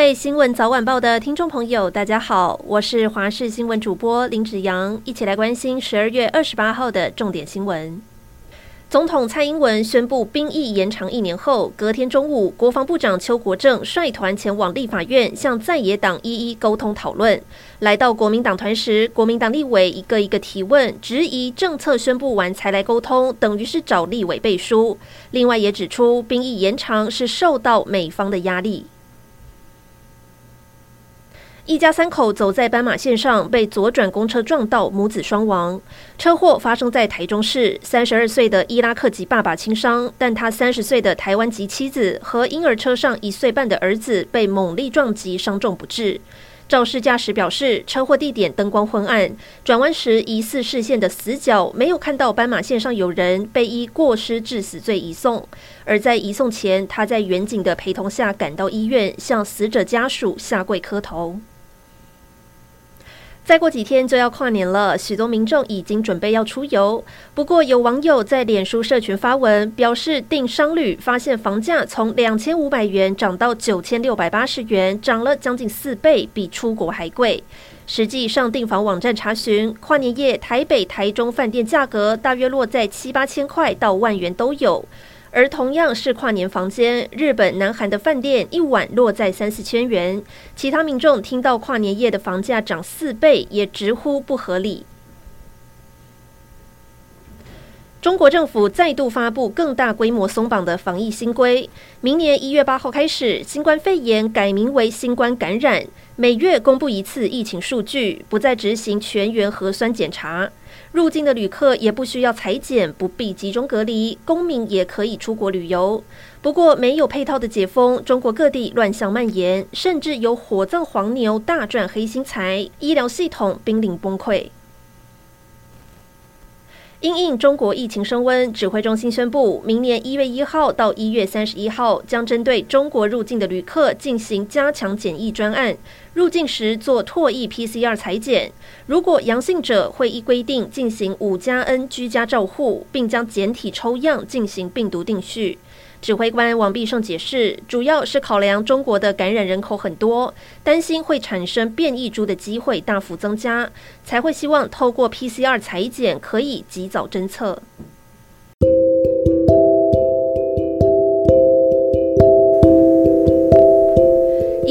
位新闻早晚报的听众朋友，大家好，我是华视新闻主播林子阳，一起来关心十二月二十八号的重点新闻。总统蔡英文宣布兵役延长一年后，隔天中午，国防部长邱国正率团前往立法院，向在野党一一沟通讨论。来到国民党团时，国民党立委一个一个提问，质疑政策宣布完才来沟通，等于是找立委背书。另外也指出，兵役延长是受到美方的压力。一家三口走在斑马线上，被左转公车撞到，母子双亡。车祸发生在台中市，三十二岁的伊拉克籍爸爸轻伤，但他三十岁的台湾籍妻子和婴儿车上一岁半的儿子被猛力撞击，伤重不治。肇事驾驶表示，车祸地点灯光昏暗，转弯时疑似视线的死角，没有看到斑马线上有人，被依过失致死罪移送。而在移送前，他在远警的陪同下赶到医院，向死者家属下跪磕头。再过几天就要跨年了，许多民众已经准备要出游。不过，有网友在脸书社群发文表示，订商旅发现房价从两千五百元涨到九千六百八十元，涨了将近四倍，比出国还贵。实际上订房网站查询，跨年夜台北、台中饭店价格大约落在七八千块到万元都有。而同样是跨年房间，日本、南韩的饭店一晚落在三四千元。其他民众听到跨年夜的房价涨四倍，也直呼不合理。中国政府再度发布更大规模松绑的防疫新规，明年一月八号开始，新冠肺炎改名为新冠感染，每月公布一次疫情数据，不再执行全员核酸检查。入境的旅客也不需要采检，不必集中隔离，公民也可以出国旅游。不过，没有配套的解封，中国各地乱象蔓延，甚至有火葬黄牛大赚黑心财，医疗系统濒临崩溃。因应中国疫情升温，指挥中心宣布，明年一月一号到一月三十一号，将针对中国入境的旅客进行加强检疫专案。入境时做唾液 PCR 采检，如果阳性者会依规定进行五加 N 居家照护，并将检体抽样进行病毒定序。指挥官王必胜解释，主要是考量中国的感染人口很多，担心会产生变异株的机会大幅增加，才会希望透过 PCR 采检可以及早侦测。